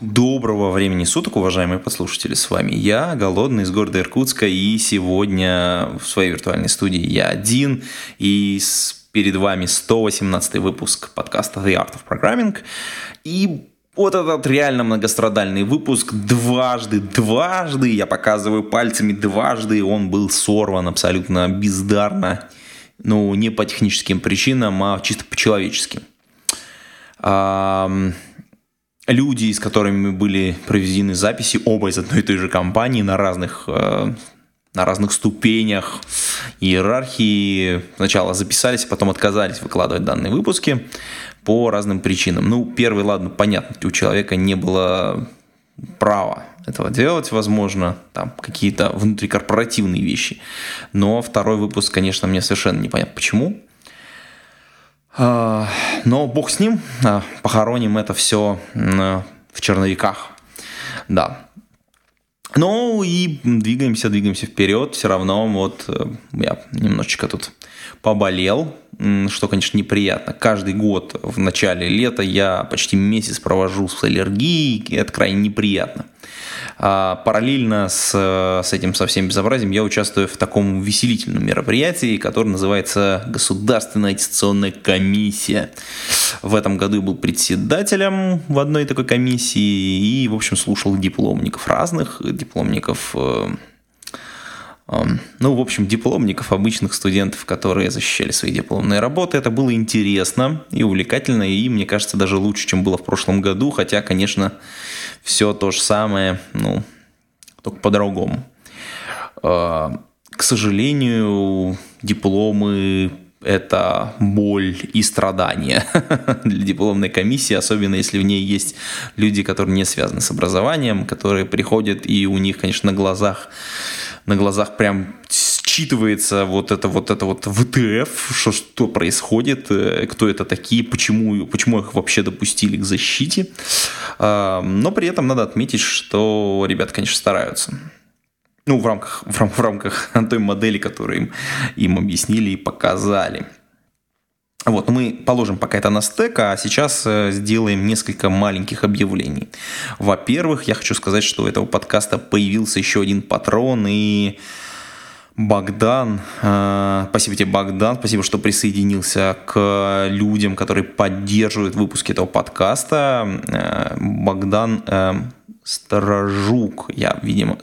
Доброго времени суток, уважаемые послушатели. С вами я, Голодный, из города Иркутска. И сегодня в своей виртуальной студии я один. И перед вами 118 выпуск подкаста The Art of Programming. И вот этот реально многострадальный выпуск дважды, дважды, я показываю пальцами дважды, он был сорван абсолютно бездарно. Ну, не по техническим причинам, а чисто по-человеческим. Ам, люди, с которыми были проведены записи, оба из одной и той же компании на разных, э, на разных ступенях иерархии, сначала записались, а потом отказались выкладывать данные выпуски по разным причинам. Ну, первый, ладно, понятно, у человека не было права этого делать, возможно, там какие-то внутрикорпоративные вещи. Но второй выпуск, конечно, мне совершенно непонятно почему. А, Но бог с ним, а, похороним это все в черновиках. Да. Ну и двигаемся, двигаемся вперед. Все равно вот э, я немножечко тут поболел, что, конечно, неприятно. Каждый год в начале лета я почти месяц провожу с аллергией, и это крайне неприятно. А параллельно с, э, с этим совсем безобразием я участвую в таком увеселительном мероприятии, которое называется Государственная аттестационная комиссия. В этом году я был председателем в одной такой комиссии и, в общем, слушал дипломников разных, дипломников э, Эм, ну, в общем, дипломников, обычных студентов, которые защищали свои дипломные работы. Это было интересно и увлекательно, и, мне кажется, даже лучше, чем было в прошлом году, хотя, конечно, все то же самое, ну, только по-другому. Э, К сожалению, дипломы это боль и страдания для дипломной комиссии, особенно если в ней есть люди, которые не связаны с образованием, которые приходят и у них, конечно, на глазах на глазах прям считывается вот это вот это вот ВТФ, что, что происходит, э, кто это такие, почему, почему их вообще допустили к защите. А, Но при этом надо отметить, что ребята, конечно, стараются. Ну, в рамках, в рамках, в рамках той модели, которую им, им объяснили и показали. Вот, мы положим пока это на стек, а сейчас э, сделаем несколько маленьких объявлений. Во-первых, я хочу сказать, что у этого подкаста появился еще один патрон, и Богдан, э, спасибо тебе, Богдан, спасибо, что присоединился к людям, которые поддерживают выпуски этого подкаста. Э, Богдан э, Сторожук, я, видимо,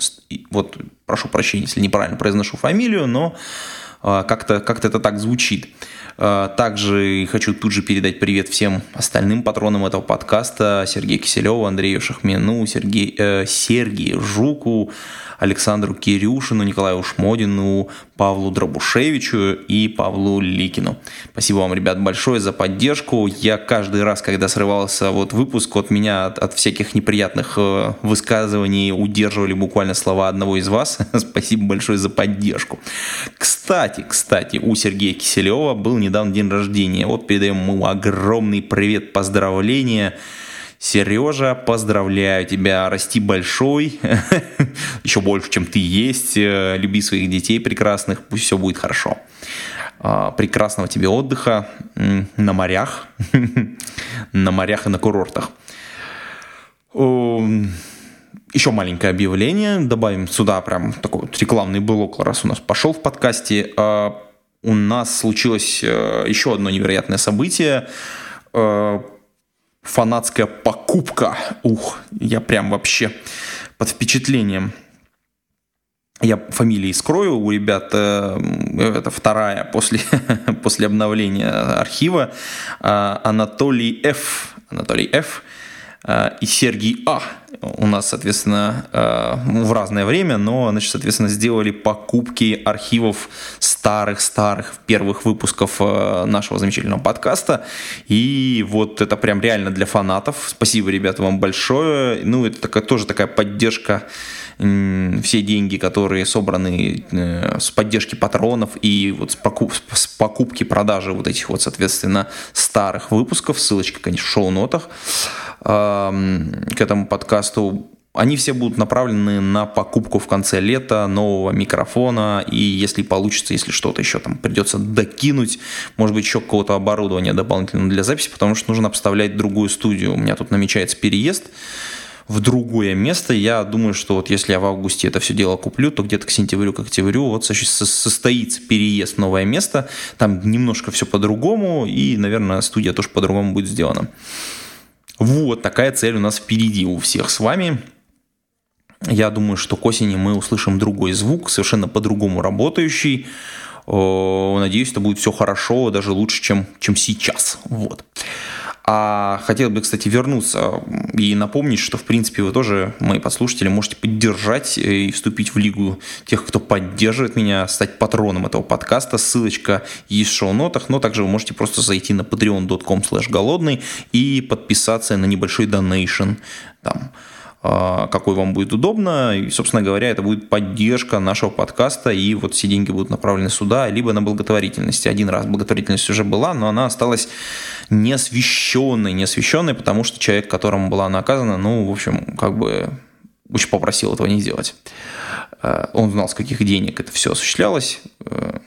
вот прошу прощения, если неправильно произношу фамилию, но как-то как это так звучит. Также хочу тут же передать привет всем остальным патронам этого подкаста. Сергею Киселеву, Андрею Шахмену, Сергей, э, Сергею Жуку, Александру Кирюшину, Николаю Шмодину, Павлу Дробушевичу и Павлу Ликину. Спасибо вам, ребят, большое за поддержку. Я каждый раз, когда срывался вот выпуск, от меня от, от всяких неприятных э, высказываний удерживали буквально слова одного из вас. Спасибо большое за поддержку. Кстати, кстати, у Сергея Киселева был недавно день рождения. Вот передаем ему огромный привет, поздравления. Сережа, поздравляю тебя, расти большой, еще больше, чем ты есть, Э, люби своих детей прекрасных, пусть все будет хорошо. А, Прекрасного тебе отдыха на морях, на морях и на курортах. Еще маленькое объявление, добавим сюда прям такой вот рекламный блок, раз у нас пошел в подкасте. А, У нас случилось э, еще одно невероятное событие. Фанатская покупка. Ух, я прям вообще под впечатлением. Я фамилии скрою, у ребят э, это вторая после, после обновления архива. А, Анатолий Ф. Анатолий Ф. э, и Сергей А. У нас, соответственно, э, в разное время, но, значит, соответственно, сделали покупки архивов старых-старых первых выпусков э, нашего замечательного подкаста. И вот это прям реально для фанатов. Спасибо, ребята, вам большое. Ну, это такая, тоже такая поддержка все деньги, которые собраны э, с поддержки патронов и вот с, покуп, с покупки, продажи вот этих вот, соответственно, старых выпусков, ссылочка, конечно, в шоу-нотах к этому подкасту, они все будут направлены на покупку в конце лета нового микрофона, и если получится, если что-то еще там придется докинуть, может быть, еще какого-то оборудования дополнительно для записи, потому что нужно обставлять другую студию. У меня тут намечается переезд, в другое место. Я думаю, что вот если я в августе это все дело куплю, то где-то к сентябрю, к октябрю вот состоится переезд в новое место. Там немножко все по-другому, и, наверное, студия тоже по-другому будет сделана. Вот такая цель у нас впереди у всех с вами. Я думаю, что к осени мы услышим другой звук, совершенно по-другому работающий. Надеюсь, это будет все хорошо, даже лучше, чем, чем сейчас. Вот. А хотел бы, кстати, вернуться и напомнить, что, в принципе, вы тоже, мои подслушатели, можете поддержать и вступить в лигу тех, кто поддерживает меня, стать патроном этого подкаста. Ссылочка есть в шоу-нотах, но также вы можете просто зайти на patreon.com голодный и подписаться на небольшой донейшн там какой вам будет удобно. И, собственно говоря, это будет поддержка нашего подкаста, и вот все деньги будут направлены сюда, либо на благотворительность. Один раз благотворительность уже была, но она осталась неосвещенной, неосвещенной, потому что человек, которому была наказана, ну, в общем, как бы очень попросил этого не делать. А, он знал, с каких денег это все осуществлялось. А,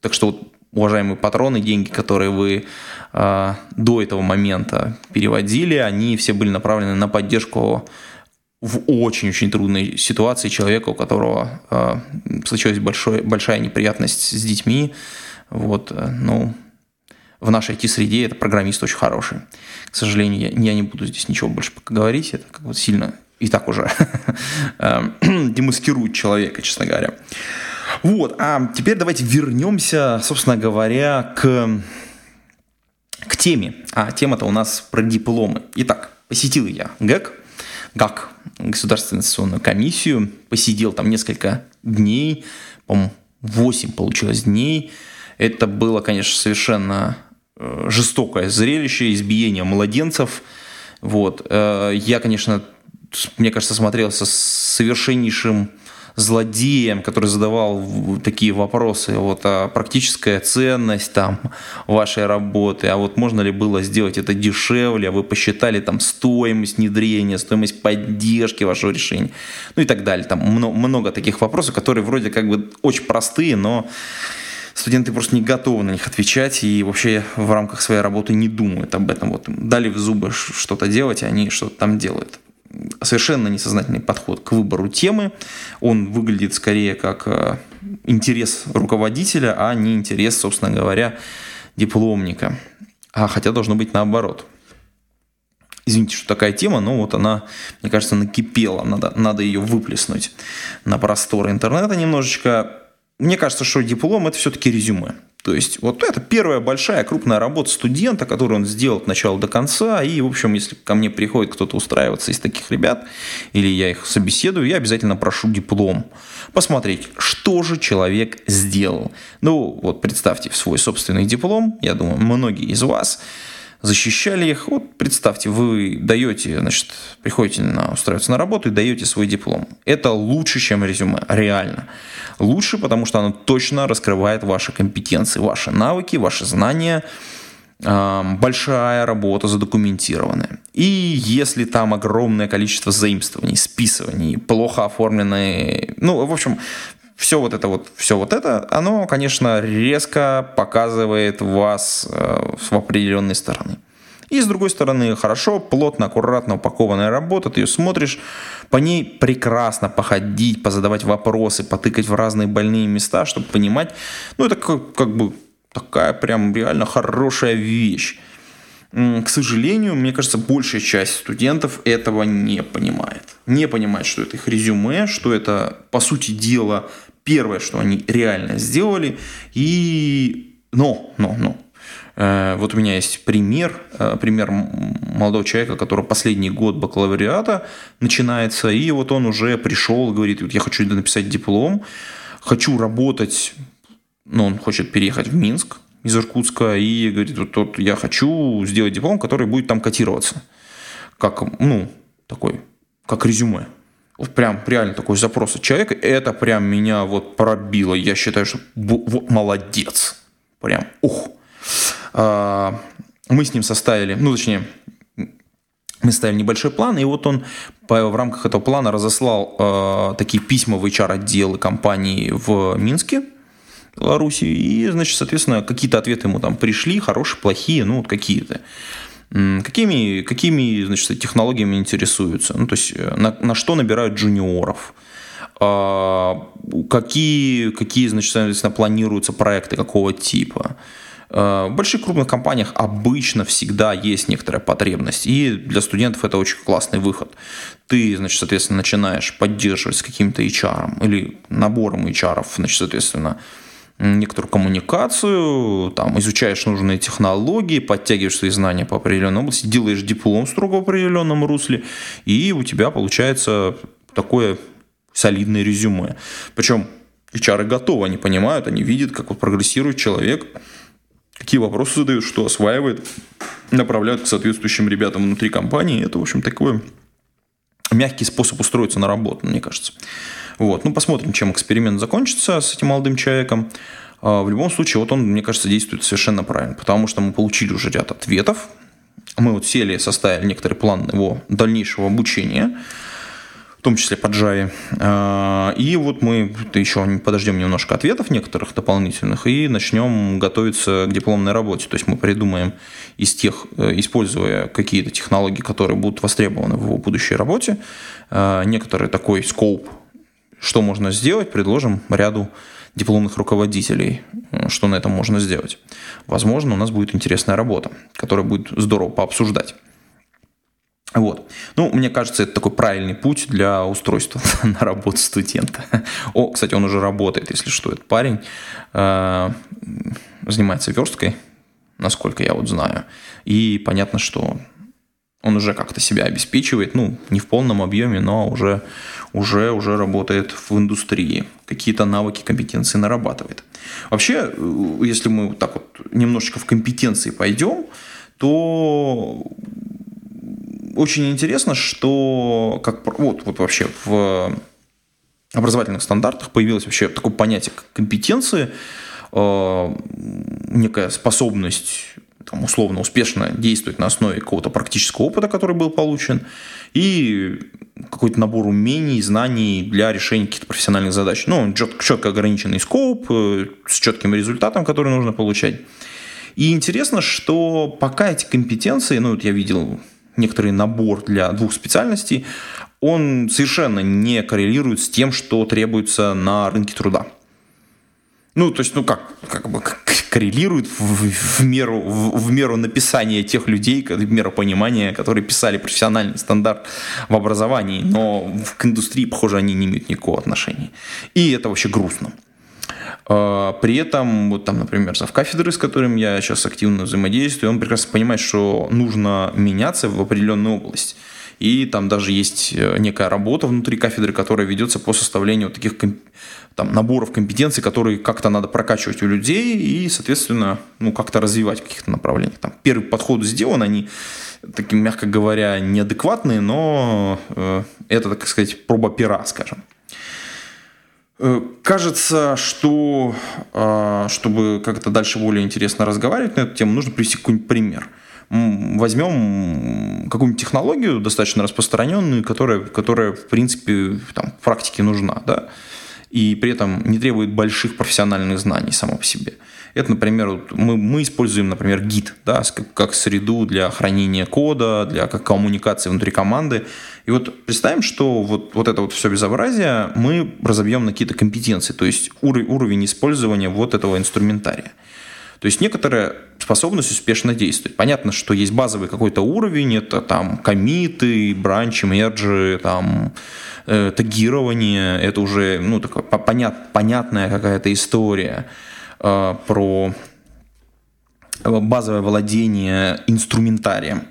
так что вот уважаемые патроны, деньги, которые вы э, до этого момента переводили, они все были направлены на поддержку в очень-очень трудной ситуации человека, у которого э, случилась большой, большая неприятность с детьми. Вот, э, ну, в нашей IT-среде это программист очень хороший. К сожалению, я, я не буду здесь ничего больше говорить, это как бы сильно и так уже демаскирует человека, честно говоря. Вот, а теперь давайте вернемся, собственно говоря, к, к теме. А тема-то у нас про дипломы. Итак, посетил я ГЭК, ГАК, Государственную инвестиционную комиссию, посидел там несколько дней, по-моему, 8 получилось дней. Это было, конечно, совершенно э, жестокое зрелище, избиение младенцев. Вот. Э, я, конечно, мне кажется, смотрелся с совершеннейшим злодеем, который задавал такие вопросы, вот, а практическая ценность там вашей работы, а вот можно ли было сделать это дешевле, а вы посчитали там стоимость внедрения, стоимость поддержки вашего решения, ну и так далее. Там много, много таких вопросов, которые вроде как бы очень простые, но студенты просто не готовы на них отвечать и вообще в рамках своей работы не думают об этом. Вот дали в зубы что-то делать, и они что-то там делают совершенно несознательный подход к выбору темы. Он выглядит скорее как э, интерес руководителя, а не интерес, собственно говоря, дипломника. А хотя должно быть наоборот. Извините, что такая тема, но вот она, мне кажется, накипела. Надо, надо ее выплеснуть на просторы интернета немножечко. Мне кажется, что диплом – это все-таки резюме. То есть вот это первая большая крупная работа студента, которую он сделал от начала до конца. И, в общем, если ко мне приходит кто-то устраиваться из таких ребят, или я их собеседую, я обязательно прошу диплом. Посмотреть, что же человек сделал. Ну, вот представьте свой собственный диплом. Я думаю, многие из вас защищали их. Вот представьте, вы даете, значит, приходите на, устраиваться на работу и даете свой диплом. Это лучше, чем резюме, реально лучше, потому что оно точно раскрывает ваши компетенции, ваши навыки, ваши знания, большая работа задокументированная. И если там огромное количество заимствований, списываний, плохо оформленные, ну, в общем, все вот это вот, все вот это, оно, конечно, резко показывает вас э, в определенной стороны. И с другой стороны, хорошо, плотно, аккуратно упакованная работа, ты ее смотришь, по ней прекрасно походить, позадавать вопросы, потыкать в разные больные места, чтобы понимать, ну это как, как бы такая прям реально хорошая вещь. К сожалению, мне кажется, большая часть студентов этого не понимает. Не понимает, что это их резюме, что это, по сути дела, первое, что они реально сделали. И... Но, но, но, Э, вот у меня есть пример, э, пример молодого человека, который последний год бакалавриата начинается, и вот он уже пришел, говорит, вот я хочу написать диплом, хочу работать, ну, он хочет переехать в Минск из Иркутска, и говорит, вот, вот я хочу сделать диплом, который будет там котироваться, как, ну, такой, как резюме. Прям реально такой запрос от человека. Это прям меня вот пробило. Я считаю, что вот, молодец. Прям, ух. А, мы с ним составили, ну, точнее, мы ставили небольшой план, и вот он в рамках этого плана разослал э, такие письма в HR-отделы компании в Минске, Беларуси, и, значит, соответственно, какие-то ответы ему там пришли, хорошие, плохие, ну, вот какие-то. Какими, какими значит, технологиями интересуются? Ну, то есть, э, на, на что набирают джуниоров? А, какие, какие, значит, соответственно, планируются проекты какого типа? Э, в больших крупных компаниях обычно всегда есть некоторая потребность, и для студентов это очень классный выход. Ты, значит, соответственно, начинаешь поддерживать с каким-то HR или набором HR, значит, соответственно, некоторую коммуникацию, там, изучаешь нужные технологии, подтягиваешь свои знания по определенной области, делаешь диплом строго в определенном русле, и у тебя получается такое солидное резюме. Причем HR готовы, они понимают, они видят, как вот прогрессирует человек, какие вопросы задают, что осваивает, направляют к соответствующим ребятам внутри компании. Это, в общем, такой мягкий способ устроиться на работу, мне кажется. Вот. Ну, посмотрим, чем эксперимент закончится с этим молодым человеком. А, в любом случае, вот он, мне кажется, действует совершенно правильно, потому что мы получили уже ряд ответов. Мы вот сели, составили некоторый план его дальнейшего обучения в том числе по Java. А, и вот мы еще подождем немножко ответов некоторых дополнительных и начнем готовиться к дипломной работе. То есть мы придумаем из тех, э, используя какие-то технологии, которые будут востребованы в его будущей работе, а, некоторый такой скоп, что можно сделать, предложим ряду дипломных руководителей, э, что на этом можно сделать. Возможно, у нас будет интересная работа, которая будет здорово пообсуждать. Вот. Ну, мне кажется, это такой правильный путь для устройства на работу студента. О, кстати, он уже работает, если что, этот парень э, занимается версткой, насколько я вот знаю. И понятно, что он уже как-то себя обеспечивает, ну, не в полном объеме, но уже, уже, уже работает в индустрии, какие-то навыки, компетенции нарабатывает. Вообще, э, если мы так вот немножечко в компетенции пойдем, то очень интересно, что как вот, вот вообще в образовательных стандартах появилось вообще такое понятие как компетенции, э, некая способность там, условно успешно действовать на основе какого-то практического опыта, который был получен, и какой-то набор умений, знаний для решения каких-то профессиональных задач. Ну, четко, четко ограниченный скоп, э, с четким результатом, который нужно получать. И интересно, что пока эти компетенции, ну, вот я видел некоторый набор для двух специальностей, он совершенно не коррелирует с тем, что требуется на рынке труда. Ну, то есть, ну как, как бы коррелирует в, в, меру, в, в меру написания тех людей, в меру понимания, которые писали профессиональный стандарт в образовании, но к индустрии, похоже, они не имеют никакого отношения. И это вообще грустно. А, при этом, вот там, например, зав кафедры, с которым я сейчас активно взаимодействую, он прекрасно понимает, что нужно меняться в определенную область. И там даже есть э, некая работа внутри кафедры, которая ведется по составлению таких там, наборов компетенций, которые как-то надо прокачивать у людей и, соответственно, ну, как-то развивать в каких-то направлениях. Там, первый подход сделан, они такие, мягко говоря, неадекватные, но э, это, так сказать, проба пера, скажем. Э, кажется, что а, чтобы как-то дальше более интересно разговаривать на эту тему, нужно привести какой-нибудь пример. Возьмем какую-нибудь технологию достаточно распространенную, которая, которая в принципе, там, в практике нужна, да, и при этом не требует больших профессиональных знаний само по себе. Это, например, мы, мы используем, например, Git да, как, как среду для хранения кода, для как коммуникации внутри команды. И вот представим, что вот, вот это вот все безобразие мы разобьем на какие-то компетенции, то есть уровень, уровень использования вот этого инструментария. То есть некоторая способность успешно действовать. Понятно, что есть базовый какой-то уровень, это там комиты, бранчи, мерджи, там э, тагирование, это уже ну, такая понят, понятная какая-то история э, про базовое владение инструментарием.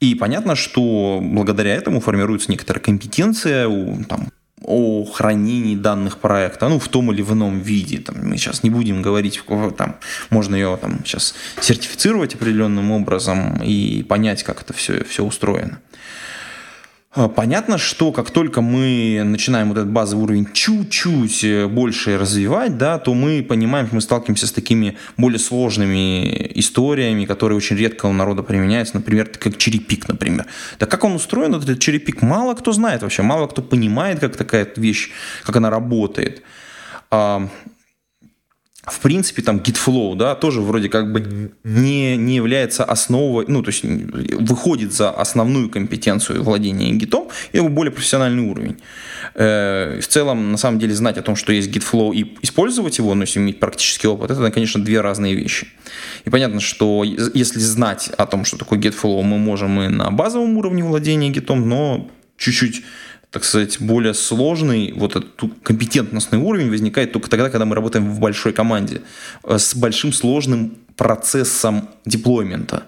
И понятно, что благодаря этому формируется некоторая компетенция у, там, о хранении данных проекта, ну, в том или в ином виде. Там, мы сейчас не будем говорить, там, можно ее там, сейчас сертифицировать определенным образом и понять, как это все, все устроено. А, понятно, что как только мы начинаем вот этот базовый уровень чуть-чуть э, больше развивать, да, то мы понимаем, что мы сталкиваемся с такими более сложными историями, которые очень редко у народа применяются, например, как черепик, например. Да как он устроен, этот черепик, мало кто знает вообще, мало кто понимает, как такая вещь, как она работает. В принципе, там GitFlow, да, тоже вроде как бы не, не является основой, ну, то есть выходит за основную компетенцию владения гитом и его более профессиональный уровень. Э, в целом, на самом деле, знать о том, что есть GitFlow и использовать его, ну, если иметь практический опыт, это, конечно, две разные вещи. И понятно, что если знать о том, что такое GitFlow, мы можем и на базовом уровне владения гитом, но чуть-чуть так сказать, более сложный, вот этот компетентностный уровень возникает только тогда, когда мы работаем в большой команде э, с большим сложным процессом деплоймента.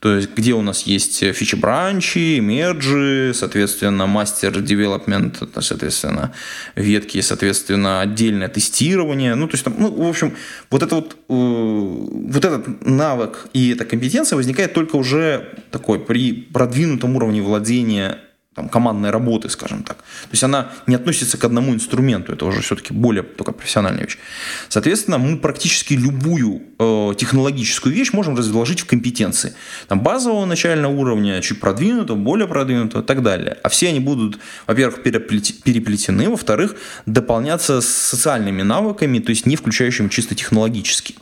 То есть, где у нас есть фичи-бранчи, мерджи, соответственно, мастер девелопмент, соответственно, ветки, соответственно, отдельное тестирование. Ну, то есть, ну, в общем, вот, это вот, э, вот этот навык и эта компетенция возникает только уже такой при продвинутом уровне владения там, командной работы, скажем так. То есть она не относится к одному инструменту, это уже все-таки более только профессиональная вещь. Соответственно, мы практически любую э, технологическую вещь можем разложить в компетенции. Там, базового начального уровня, чуть продвинутого, более продвинутого и так далее. А все они будут, во-первых, переплетены, во-вторых, дополняться социальными навыками, то есть не включающими чисто технологические.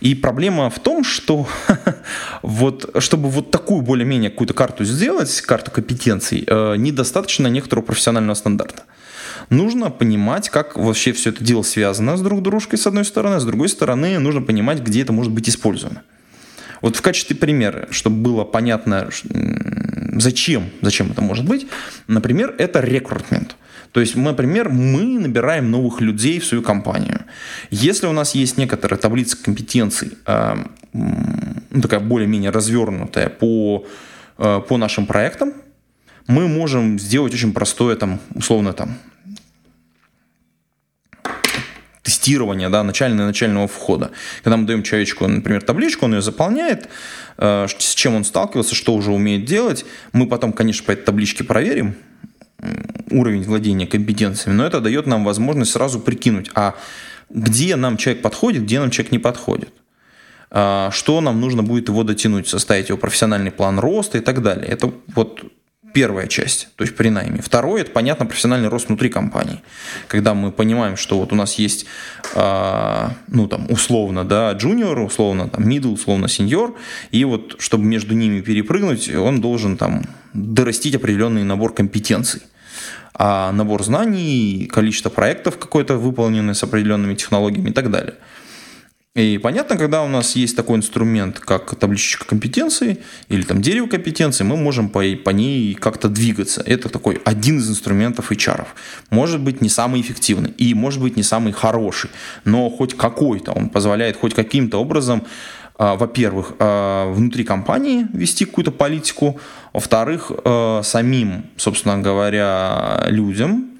И проблема в том, что вот, чтобы вот такую более-менее какую-то карту сделать, карту компетенций, э, недостаточно некоторого профессионального стандарта. Нужно понимать, как вообще все это дело связано с друг дружкой, с одной стороны, а с другой стороны, нужно понимать, где это может быть использовано. Вот в качестве примера, чтобы было понятно, зачем, зачем это может быть, например, это рекрутмент. То есть, например, мы набираем новых людей в свою компанию. Если у нас есть некоторая таблица компетенций, э, ну, такая более-менее развернутая по, э, по нашим проектам, мы можем сделать очень простое, там, условно, там, тестирование, да, начального начального входа. Когда мы даем человечку, например, табличку, он ее заполняет, э, с чем он сталкивался, что уже умеет делать. Мы потом, конечно, по этой табличке проверим, уровень владения компетенциями, но это дает нам возможность сразу прикинуть, а где нам человек подходит, где нам человек не подходит. А, что нам нужно будет его дотянуть, составить его профессиональный план роста и так далее. Это вот первая часть, то есть при найме. Второе, это, понятно, профессиональный рост внутри компании. Когда мы понимаем, что вот у нас есть, э, ну, там, условно, да, джуниор, условно, там, middle, условно, сеньор, и вот, чтобы между ними перепрыгнуть, он должен, там, дорастить определенный набор компетенций а набор знаний, количество проектов какой-то выполнены с определенными технологиями и так далее. И понятно, когда у нас есть такой инструмент, как табличка компетенций или там дерево компетенций, мы можем по, по ней как-то двигаться. Это такой один из инструментов HR. Может быть не самый эффективный и может быть не самый хороший, но хоть какой-то. Он позволяет хоть каким-то образом а, во-первых, а, внутри компании вести какую-то политику, во-вторых, а, самим, собственно говоря, людям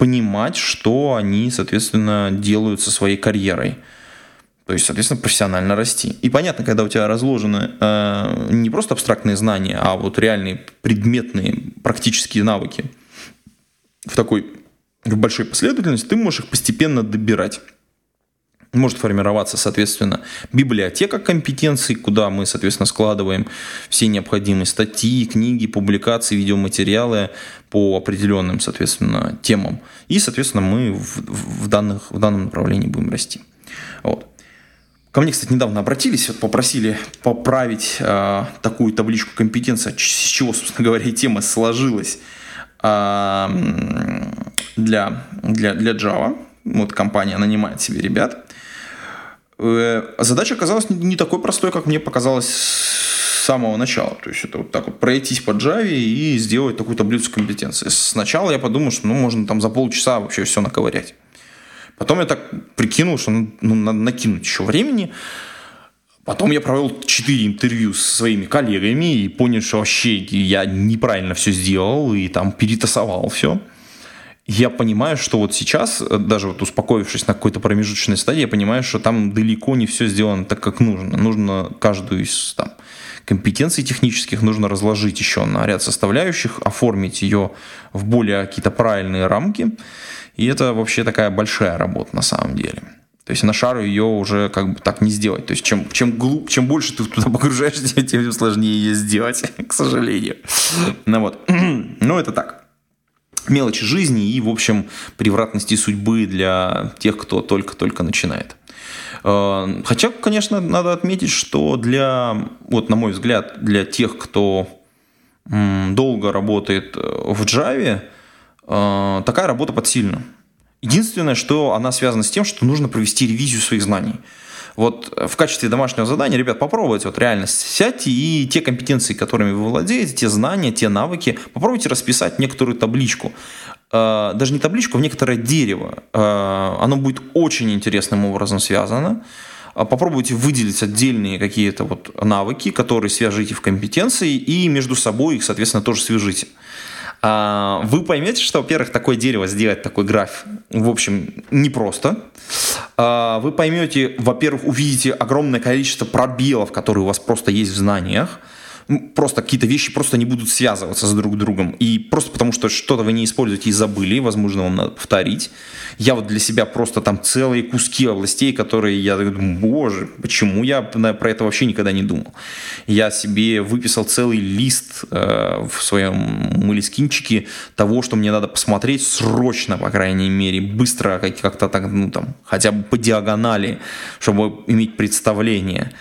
понимать, что они, соответственно, делают со своей карьерой. То есть, соответственно, профессионально расти. И понятно, когда у тебя разложены э, не просто абстрактные знания, а вот реальные предметные практические навыки в такой в большой последовательности, ты можешь их постепенно добирать может формироваться, соответственно, библиотека компетенций, куда мы, соответственно, складываем все необходимые статьи, книги, публикации, видеоматериалы по определенным, соответственно, темам. И, соответственно, мы в, в, данных, в данном направлении будем расти. Вот. Ко мне, кстати, недавно обратились, вот попросили поправить э, такую табличку компетенции, с чего, собственно говоря, и тема сложилась э, для, для, для Java. Вот компания нанимает себе ребят. Э, задача оказалась не такой простой, как мне показалось с самого начала. То есть это вот так вот пройтись по Java и сделать такую таблицу компетенций. Сначала я подумал, что ну, можно там за полчаса вообще все наковырять. Потом я так прикинул, что ну, надо накинуть еще времени. Потом я провел 4 интервью со своими коллегами и понял, что вообще я неправильно все сделал и там перетасовал все я понимаю, что вот сейчас, даже вот успокоившись на какой-то промежуточной стадии, я понимаю, что там далеко не все сделано так, как нужно. Нужно каждую из там, компетенций технических нужно разложить еще на ряд составляющих, оформить ее в более какие-то правильные рамки. И это вообще такая большая работа на самом деле. То есть на шару ее уже как бы так не сделать. То есть чем, чем, глуб, чем больше ты туда погружаешься, тем сложнее ее сделать, к сожалению. Ну вот. Ну это так. Мелочи жизни и, в общем, превратности судьбы для тех, кто только-только начинает. Э, хотя, конечно, надо отметить, что для, вот на мой взгляд, для тех, кто долго работает э, в Java, э, такая работа подсильна. Единственное, что она связана с тем, что нужно провести ревизию своих знаний. Вот в качестве домашнего задания, ребят, попробуйте вот реально сядьте и те компетенции, которыми вы владеете, те знания, те навыки, попробуйте расписать некоторую табличку. Э, даже не табличку, а в некоторое дерево. Э, оно будет очень интересным образом связано. Э, попробуйте выделить отдельные какие-то вот навыки, которые свяжите в компетенции, и между собой их, соответственно, тоже свяжите. Вы поймете, что, во-первых, такое дерево сделать, такой граф, в общем, непросто. Вы поймете, во-первых, увидите огромное количество пробелов, которые у вас просто есть в знаниях – просто какие-то вещи просто не будут связываться с друг другом. И просто потому, что что-то вы не используете и забыли, возможно, вам надо повторить. Я вот для себя просто там целые куски областей, которые я думаю, боже, почему я про это вообще никогда не думал. Я себе выписал целый лист э, в своем мылескинчике того, что мне надо посмотреть срочно, по крайней мере, быстро как-то так, ну там, хотя бы по диагонали, чтобы иметь представление.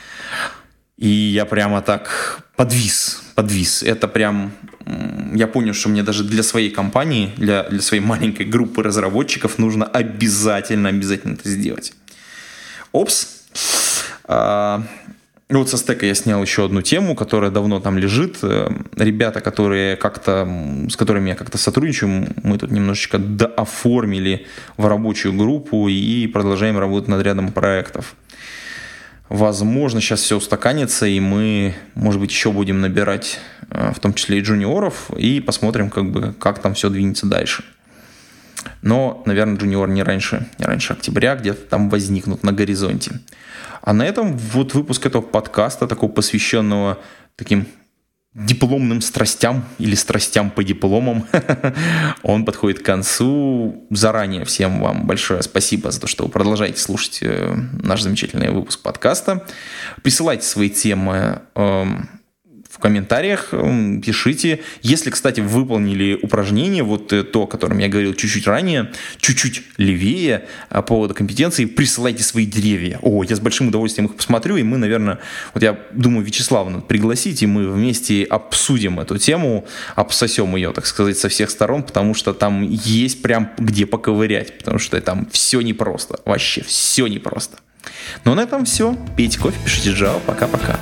И я прямо так подвис, подвис. Это прям, я понял, что мне даже для своей компании, для, для своей маленькой группы разработчиков нужно обязательно, обязательно это сделать. Опс. А, вот со стека я снял еще одну тему, которая давно там лежит. Э, ребята, которые как-то, с которыми я как-то сотрудничаю, мы тут немножечко дооформили в рабочую группу и продолжаем работать над рядом проектов. Возможно, сейчас все устаканится, и мы, может быть, еще будем набирать, э, в том числе и джуниоров, и посмотрим, как, бы, как там все двинется дальше. Но, наверное, джуниор не раньше, не раньше октября где-то там возникнут на горизонте. А на этом вот выпуск этого подкаста, такого посвященного таким дипломным страстям или страстям по дипломам. Он подходит к концу. Заранее всем вам большое спасибо за то, что вы продолжаете слушать э, наш замечательный выпуск подкаста. Присылайте свои темы эм, комментариях, пишите. Если, кстати, выполнили упражнение, вот э, то, о котором я говорил чуть-чуть ранее, чуть-чуть левее а, по поводу компетенции, присылайте свои деревья. О, я с большим удовольствием их посмотрю, и мы, наверное, вот я думаю, Вячеслава надо пригласить, и мы вместе обсудим эту тему, обсосем ее, так сказать, со всех сторон, потому что там есть прям где поковырять, потому что там все непросто, вообще все непросто. Ну, на этом все. Пейте кофе, пишите Java. Пока-пока.